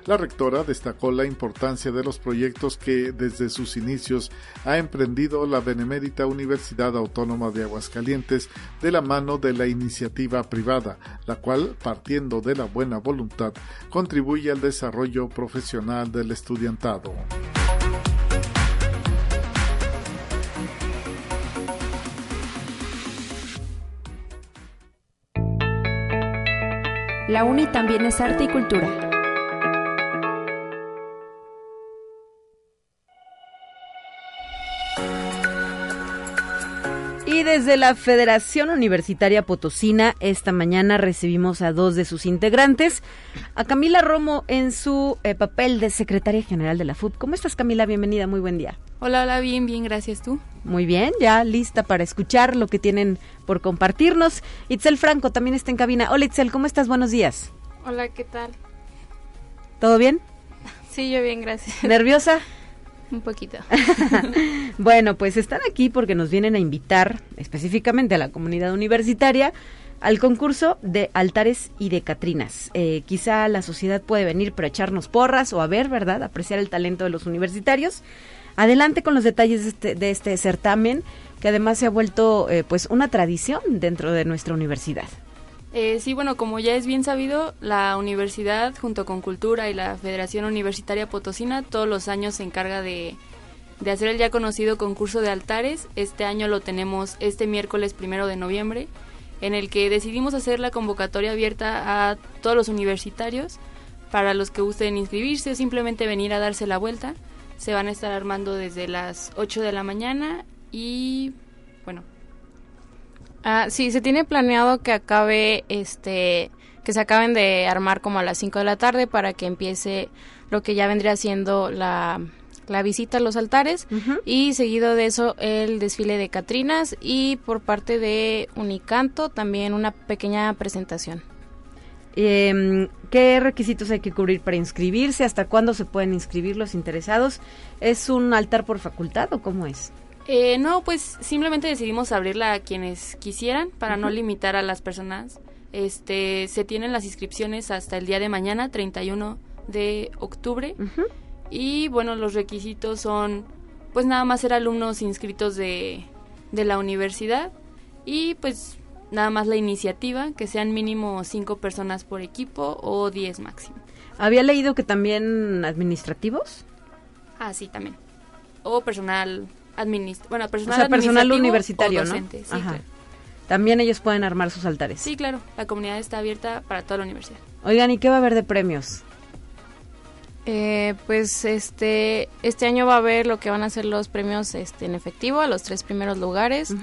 [SPEAKER 7] La rectora destacó la importancia de los proyectos que desde sus inicios ha emprendido la Benemérita Universidad Autónoma de Aguascalientes de la mano de la iniciativa privada, la cual, partiendo de la buena voluntad, contribuye al desarrollo profesional del estudiantado.
[SPEAKER 2] La UNI también es arte y cultura.
[SPEAKER 1] Desde la Federación Universitaria Potosina, esta mañana recibimos a dos de sus integrantes, a Camila Romo en su eh, papel de secretaria general de la FUP. ¿Cómo estás, Camila? Bienvenida, muy buen día.
[SPEAKER 9] Hola, hola, bien, bien, gracias tú.
[SPEAKER 1] Muy bien, ya lista para escuchar lo que tienen por compartirnos. Itzel Franco también está en cabina. Hola, Itzel, ¿cómo estás? Buenos días.
[SPEAKER 9] Hola, ¿qué tal?
[SPEAKER 1] ¿Todo bien?
[SPEAKER 9] Sí, yo bien, gracias.
[SPEAKER 1] ¿Nerviosa?
[SPEAKER 9] Un poquito.
[SPEAKER 1] bueno, pues están aquí porque nos vienen a invitar específicamente a la comunidad universitaria al concurso de altares y de Catrinas. Eh, quizá la sociedad puede venir para echarnos porras o a ver, ¿verdad? Apreciar el talento de los universitarios. Adelante con los detalles de este, de este certamen, que además se ha vuelto eh, pues una tradición dentro de nuestra universidad.
[SPEAKER 9] Eh, sí, bueno, como ya es bien sabido, la universidad junto con Cultura y la Federación Universitaria Potosina todos los años se encarga de, de hacer el ya conocido concurso de altares. Este año lo tenemos este miércoles primero de noviembre, en el que decidimos hacer la convocatoria abierta a todos los universitarios para los que gusten inscribirse o simplemente venir a darse la vuelta. Se van a estar armando desde las 8 de la mañana y bueno,
[SPEAKER 2] Ah, sí, se tiene planeado que acabe, este, que se acaben de armar como a las 5 de la tarde para que empiece lo que ya vendría siendo la, la visita a los altares y seguido de eso el desfile de Catrinas y por parte de Unicanto también una pequeña presentación.
[SPEAKER 1] Eh, ¿Qué requisitos hay que cubrir para inscribirse? ¿Hasta cuándo se pueden inscribir los interesados? ¿Es un altar por facultad o cómo es?
[SPEAKER 9] Eh, no, pues simplemente decidimos abrirla a quienes quisieran para no limitar a las personas. Este, se tienen las inscripciones hasta el día de mañana, 31 de octubre. Y bueno, los requisitos son, pues nada más ser alumnos inscritos de, de la universidad y pues nada más la iniciativa, que sean mínimo cinco personas por equipo o diez máximo.
[SPEAKER 1] Había leído que también administrativos.
[SPEAKER 9] Ah, sí, también. O personal administrativo. Bueno, personal,
[SPEAKER 1] o sea, personal universitario, ¿no?
[SPEAKER 9] Sí,
[SPEAKER 1] También ellos pueden armar sus altares.
[SPEAKER 9] Sí, claro. La comunidad está abierta para toda la universidad.
[SPEAKER 1] Oigan, ¿y qué va a haber de premios?
[SPEAKER 2] Eh, pues este este año va a haber lo que van a ser los premios este en efectivo a los tres primeros lugares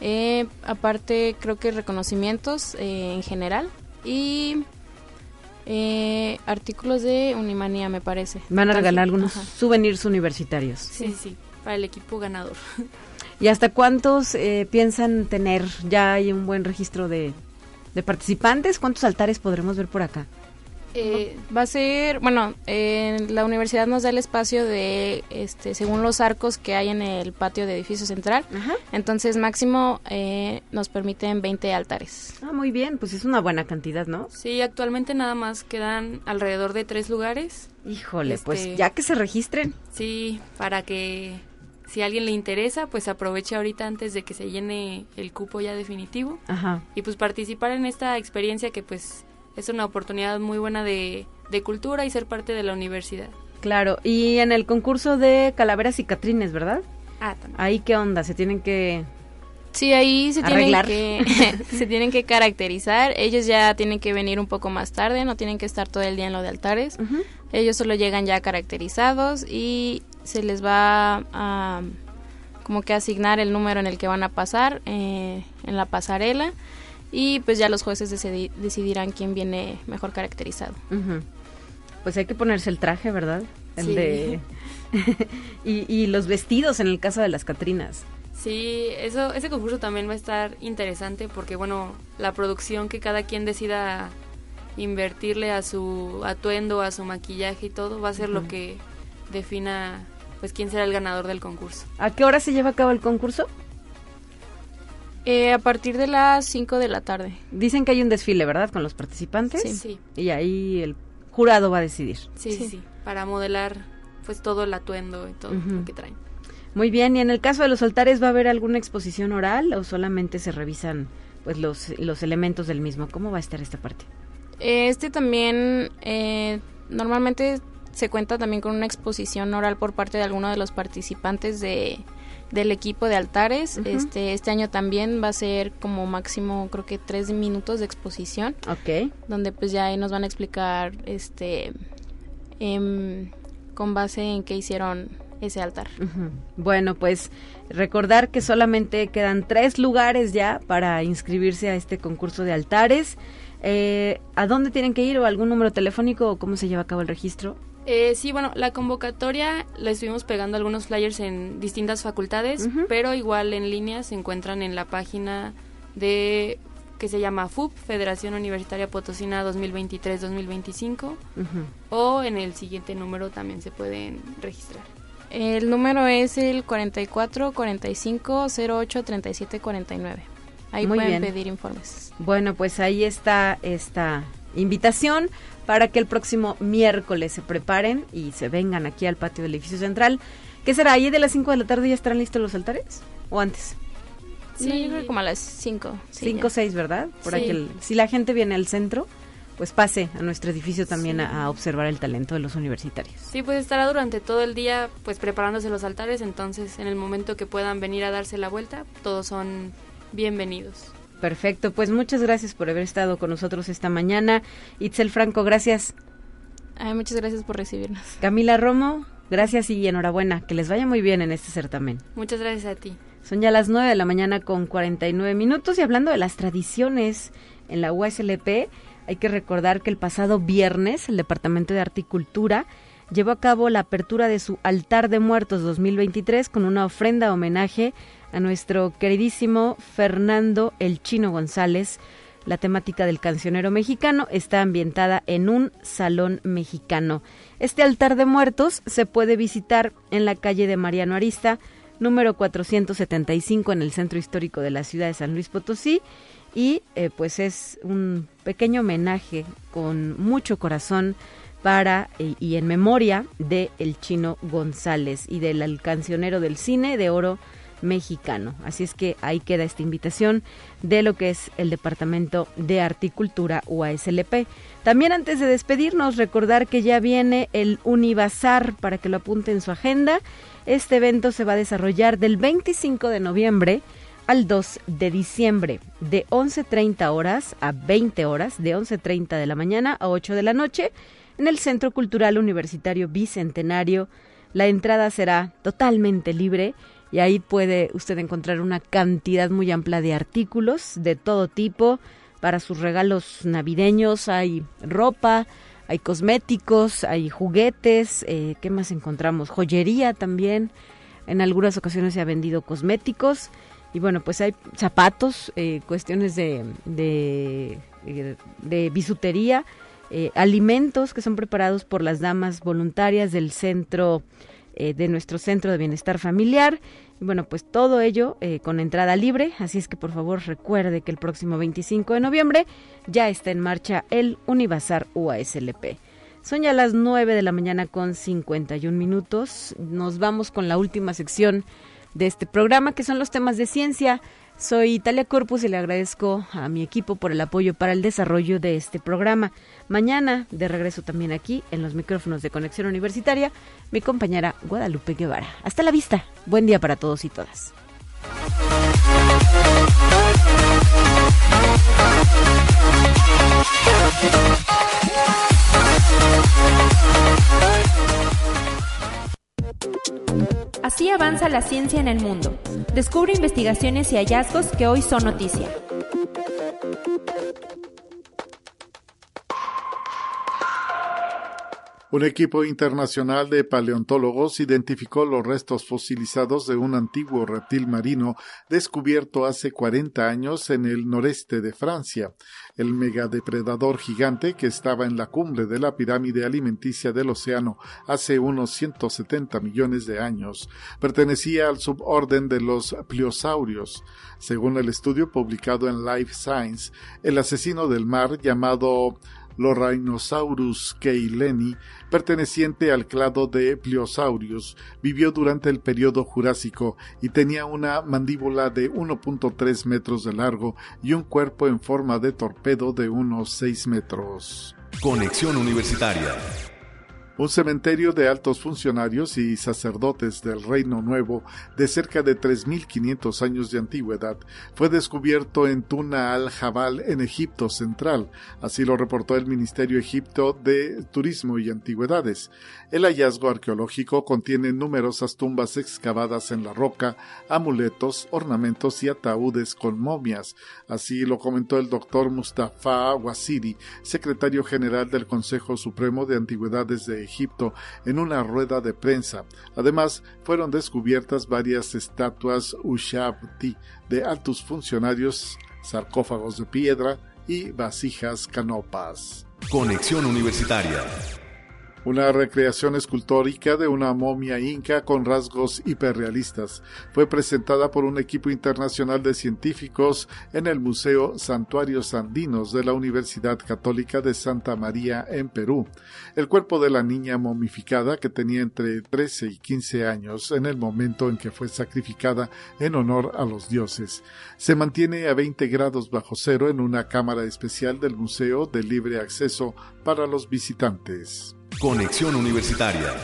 [SPEAKER 2] eh, aparte, creo que reconocimientos eh, en general y eh, artículos de Unimanía, me parece.
[SPEAKER 1] Van a regalar algunos souvenirs universitarios.
[SPEAKER 9] Sí, sí, para el equipo ganador.
[SPEAKER 1] ¿Y hasta cuántos piensan tener? Ya hay un buen registro de, de participantes. ¿Cuántos altares podremos ver por acá?
[SPEAKER 2] Eh, va a ser, bueno, la universidad nos da el espacio de, este, según los arcos que hay en el patio de edificio central. Entonces, máximo eh, nos permiten 20 altares.
[SPEAKER 1] Ah, muy bien, pues es una buena cantidad, ¿no?
[SPEAKER 9] Sí, actualmente nada más quedan alrededor de tres lugares.
[SPEAKER 1] Híjole, pues este, ya que se registren.
[SPEAKER 9] Sí, para que si a alguien le interesa, pues aproveche ahorita antes de que se llene el cupo ya definitivo.
[SPEAKER 1] Ajá.
[SPEAKER 9] Y pues participar en esta experiencia que pues es una oportunidad muy buena de, cultura y ser parte de la universidad.
[SPEAKER 1] Claro, y en el concurso de calaveras y catrines, ¿verdad?
[SPEAKER 9] Ah, también.
[SPEAKER 1] Ahí qué onda, se tienen que
[SPEAKER 2] Sí, ahí se tienen que se tienen que caracterizar. Ellos ya tienen que venir un poco más tarde, no tienen que estar todo el día en lo de altares. Ellos solo llegan ya caracterizados y se les va a como que asignar el número en el que van a pasar eh, en la pasarela y pues ya los jueces decidirán quién viene mejor caracterizado.
[SPEAKER 1] Pues hay que ponerse el traje, ¿verdad? El de... y, los vestidos en el caso de las Catrinas.
[SPEAKER 9] Sí, eso, ese concurso también va a estar interesante porque, bueno, la producción que cada quien decida invertirle a su atuendo, a su maquillaje y todo, va a ser lo que defina, pues, quién será el ganador del concurso.
[SPEAKER 1] ¿A qué hora se lleva a cabo el concurso?
[SPEAKER 2] Eh, a partir de las 5 de la tarde.
[SPEAKER 1] Dicen que hay un desfile, ¿verdad? Con los participantes.
[SPEAKER 9] Sí. sí.
[SPEAKER 1] Y ahí el jurado va a decidir.
[SPEAKER 9] Sí, sí, sí. Para modelar pues todo el atuendo y todo lo que traen.
[SPEAKER 1] Muy bien, y en el caso de los altares va a haber alguna exposición oral o solamente se revisan pues los, los elementos del mismo. ¿Cómo va a estar esta parte?
[SPEAKER 2] Este también eh, normalmente se cuenta también con una exposición oral por parte de alguno de los participantes de, del equipo de altares. Este este año también va a ser como máximo creo que tres minutos de exposición.
[SPEAKER 1] Ok.
[SPEAKER 2] Donde pues ya ahí nos van a explicar este em, con base en qué hicieron ese altar.
[SPEAKER 1] Bueno, pues recordar que solamente quedan tres lugares ya para inscribirse a este concurso de altares. Eh, ¿A dónde tienen que ir o algún número telefónico o cómo se lleva a cabo el registro?
[SPEAKER 9] Eh, sí, bueno, la convocatoria la estuvimos pegando algunos flyers en distintas facultades, pero igual en línea se encuentran en la página de que se llama FUP, Federación Universitaria Potosina 2023-2025, o en el siguiente número también se pueden registrar.
[SPEAKER 2] El número es el 44 45 08 37 49. Ahí pueden pedir informes.
[SPEAKER 1] Bueno, pues ahí está esta invitación para que el próximo miércoles se preparen y se vengan aquí al patio del edificio central. ¿Qué será? ¿Ahí de las 5 de la tarde ya estarán listos los altares? ¿O antes?
[SPEAKER 2] Sí, yo creo que como a las 5.
[SPEAKER 1] 5 o 6, ¿verdad? Por si la gente viene al centro, pues pase a nuestro edificio también a, observar el talento de los universitarios.
[SPEAKER 9] Sí, pues estará durante todo el día pues preparándose los altares, entonces en el momento que puedan venir a darse la vuelta, todos son bienvenidos.
[SPEAKER 1] Perfecto, pues muchas gracias por haber estado con nosotros esta mañana. Itzel Franco, gracias.
[SPEAKER 2] muchas gracias por recibirnos.
[SPEAKER 1] Camila Romo, gracias y enhorabuena. Que les vaya muy bien en este certamen.
[SPEAKER 9] Muchas gracias a ti.
[SPEAKER 1] Son ya las 9 de la mañana con 49 minutos y hablando de las tradiciones en la USLP, hay que recordar que el pasado viernes el Departamento de Articultura llevó a cabo la apertura de su altar de muertos 2023 con una ofrenda homenaje a nuestro queridísimo Fernando el Chino González. La temática del cancionero mexicano está ambientada en un salón mexicano. Este altar de muertos se puede visitar en la calle de Mariano Arista, número 475 en el centro histórico de la ciudad de San Luis Potosí y eh, pues es un pequeño homenaje con mucho corazón para eh, y en memoria de el chino González y del cancionero del cine de oro mexicano. Así es que ahí queda esta invitación de lo que es el Departamento de Articultura UASLP. También antes de despedirnos, recordar que ya viene el Univazar para que lo apunte en su agenda. Este evento se va a desarrollar del 25 de noviembre al 2 de diciembre, de 11.30 horas a 20 horas, de 11.30 de la mañana a 8 de la noche, en el Centro Cultural Universitario Bicentenario. La entrada será totalmente libre y ahí puede usted encontrar una cantidad muy amplia de artículos de todo tipo para sus regalos navideños. Hay ropa, hay cosméticos, hay juguetes, eh, ¿qué más encontramos? Joyería también. En algunas ocasiones se ha vendido cosméticos y bueno, pues hay zapatos, eh, cuestiones de, de, eh, de bisutería, alimentos que son preparados por las damas voluntarias del centro, de nuestro centro de bienestar familiar bueno, pues todo ello eh, con entrada libre, así es que por favor recuerde que el próximo 25 de noviembre ya está en marcha el Univazar UASLP. Son ya las 9 de la mañana con 51 minutos. Nos vamos con la última sección de este programa, que son los temas de ciencia. Soy Italia Corpus y le agradezco a mi equipo por el apoyo para el desarrollo de este programa. Mañana, de regreso también aquí en los micrófonos de Conexión Universitaria, mi compañera Guadalupe Guevara. Hasta la vista. Buen día para todos y todas.
[SPEAKER 10] Así avanza la ciencia en el mundo. Descubre investigaciones y hallazgos que hoy son noticia.
[SPEAKER 7] Un equipo internacional de paleontólogos identificó los restos fosilizados de un antiguo reptil marino descubierto hace 40 años en el noreste de Francia. El megadepredador gigante que estaba en la cumbre de la pirámide alimenticia del océano hace unos 170 millones de años pertenecía al suborden de los pliosaurios. Según el estudio publicado en Life Science, el asesino del mar llamado Lorrainosaurus keileni, perteneciente al clado de Pliosaurus, vivió durante el periodo Jurásico y tenía una mandíbula de 1.3 metros de largo y un cuerpo en forma de torpedo de unos 6 metros.
[SPEAKER 5] Conexión Universitaria
[SPEAKER 7] un cementerio de altos funcionarios y sacerdotes del Reino Nuevo de cerca de 3.500 años de antigüedad fue descubierto en Tuna al-Jabal en Egipto Central, así lo reportó el Ministerio Egipto de Turismo y Antigüedades. El hallazgo arqueológico contiene numerosas tumbas excavadas en la roca, amuletos, ornamentos y ataúdes con momias, así lo comentó el doctor Mustafa Wasiri, secretario general del Consejo Supremo de Antigüedades de Egipto en una rueda de prensa. Además, fueron descubiertas varias estatuas Ushabti de altos funcionarios, sarcófagos de piedra y vasijas canopas.
[SPEAKER 5] Conexión Universitaria
[SPEAKER 7] una recreación escultórica de una momia inca con rasgos hiperrealistas. Fue presentada por un equipo internacional de científicos en el Museo Santuarios Andinos de la Universidad Católica de Santa María en Perú. El cuerpo de la niña momificada, que tenía entre 13 y 15 años en el momento en que fue sacrificada en honor a los dioses, se mantiene a 20 grados bajo cero en una cámara especial del museo de libre acceso para los visitantes.
[SPEAKER 5] Conexión Universitaria.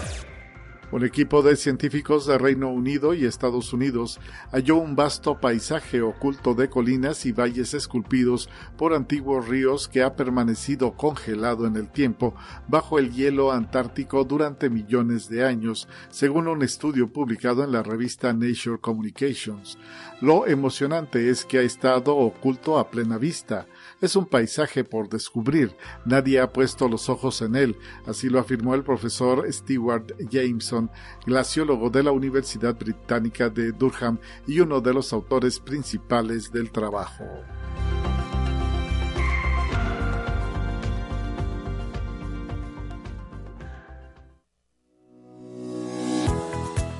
[SPEAKER 7] Un equipo de científicos de Reino Unido y Estados Unidos halló un vasto paisaje oculto de colinas y valles esculpidos por antiguos ríos que ha permanecido congelado en el tiempo bajo el hielo antártico durante millones de años, según un estudio publicado en la revista Nature Communications. Lo emocionante es que ha estado oculto a plena vista. Es un paisaje por descubrir. Nadie ha puesto los ojos en él. Así lo afirmó el profesor Stewart Jameson, glaciólogo de la Universidad Británica de Durham y uno de los autores principales del trabajo.